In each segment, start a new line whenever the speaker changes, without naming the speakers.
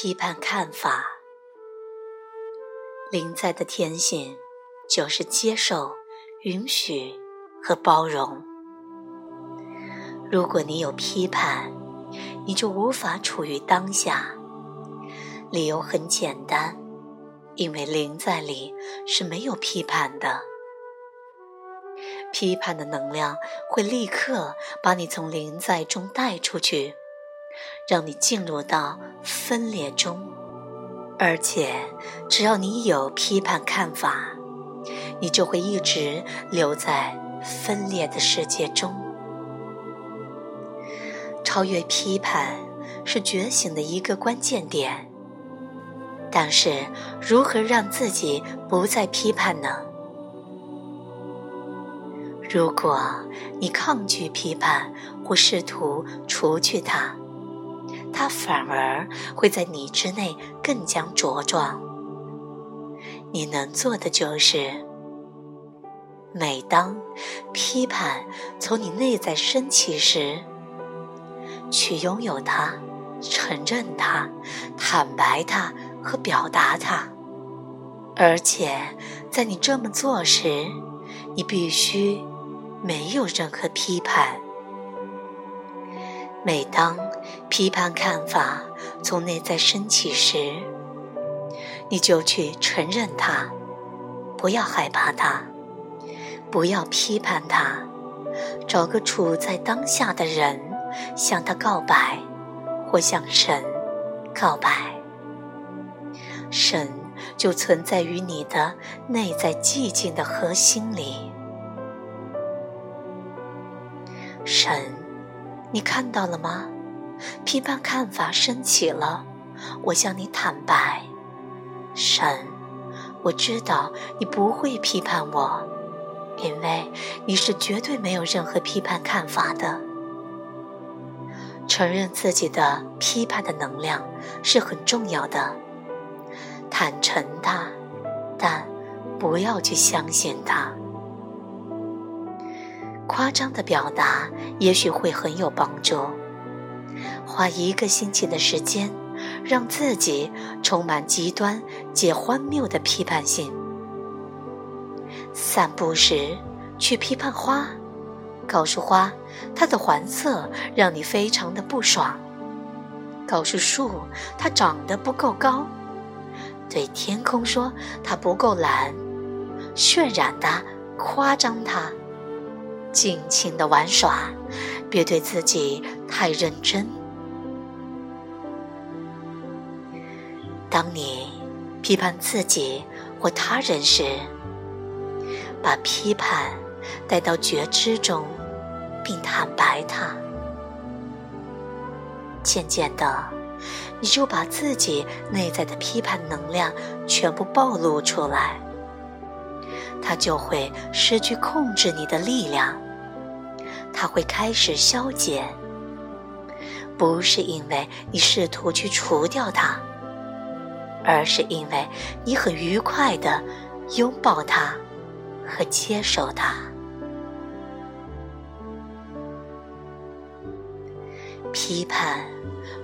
批判看法。临在的天性就是接受、允许和包容。如果你有批判，你就无法处于当下。理由很简单，因为灵在里是没有批判的。批判的能量会立刻把你从灵在中带出去，让你进入到分裂中。而且，只要你有批判看法，你就会一直留在分裂的世界中。超越批判是觉醒的一个关键点。但是，如何让自己不再批判呢？如果你抗拒批判或试图除去它，它反而会在你之内更加茁壮。你能做的就是，每当批判从你内在升起时，去拥有它、承认它、坦白它和表达它。而且，在你这么做时，你必须。没有任何批判。每当批判看法从内在升起时，你就去承认它，不要害怕它，不要批判它，找个处在当下的人向他告白，或向神告白。神就存在于你的内在寂静的核心里。神，你看到了吗？批判看法升起了，我向你坦白。神，我知道你不会批判我，因为你是绝对没有任何批判看法的。承认自己的批判的能量是很重要的，坦诚它，但不要去相信它。夸张的表达也许会很有帮助。花一个星期的时间，让自己充满极端且荒谬的批判性。散步时去批判花，告诉花它的黄色让你非常的不爽；告诉树它长得不够高；对天空说它不够蓝，渲染它，夸张它。尽情的玩耍，别对自己太认真。当你批判自己或他人时，把批判带到觉知中，并坦白它。渐渐的，你就把自己内在的批判能量全部暴露出来。它就会失去控制你的力量，它会开始消减。不是因为你试图去除掉它，而是因为你很愉快的拥抱它和接受它。批判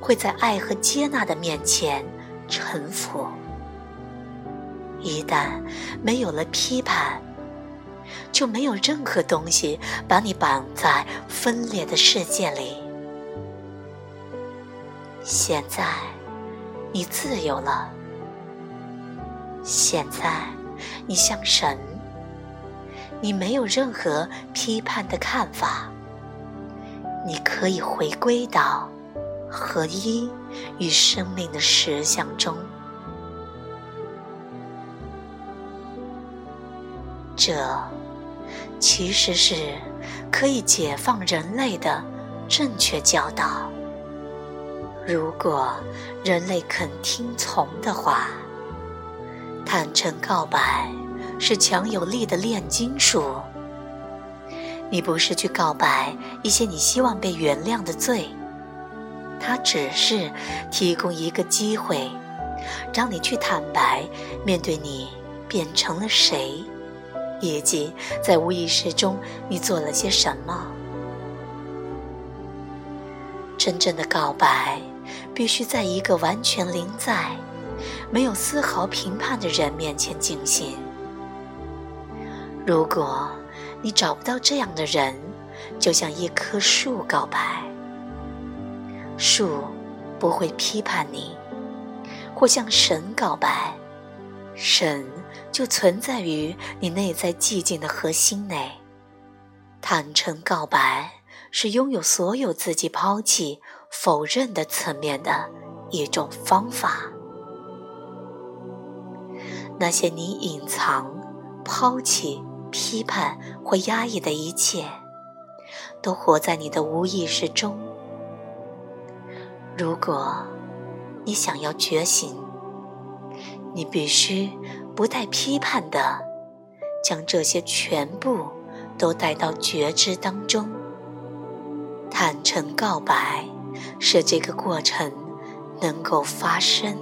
会在爱和接纳的面前臣服。一旦没有了批判，就没有任何东西把你绑在分裂的世界里。现在，你自由了。现在，你像神，你没有任何批判的看法。你可以回归到合一与生命的实相中。这其实是可以解放人类的正确教导。如果人类肯听从的话，坦诚告白是强有力的炼金术。你不是去告白一些你希望被原谅的罪，它只是提供一个机会，让你去坦白面对你变成了谁。以及在无意识中你做了些什么？真正的告白必须在一个完全零在、没有丝毫评判的人面前进行。如果你找不到这样的人，就像一棵树告白，树不会批判你；或向神告白，神就存在于你内在寂静的核心内。坦诚告白是拥有所有自己抛弃、否认的层面的一种方法。那些你隐藏、抛弃。批判或压抑的一切，都活在你的无意识中。如果你想要觉醒，你必须不带批判的将这些全部都带到觉知当中。坦诚告白，使这个过程能够发生。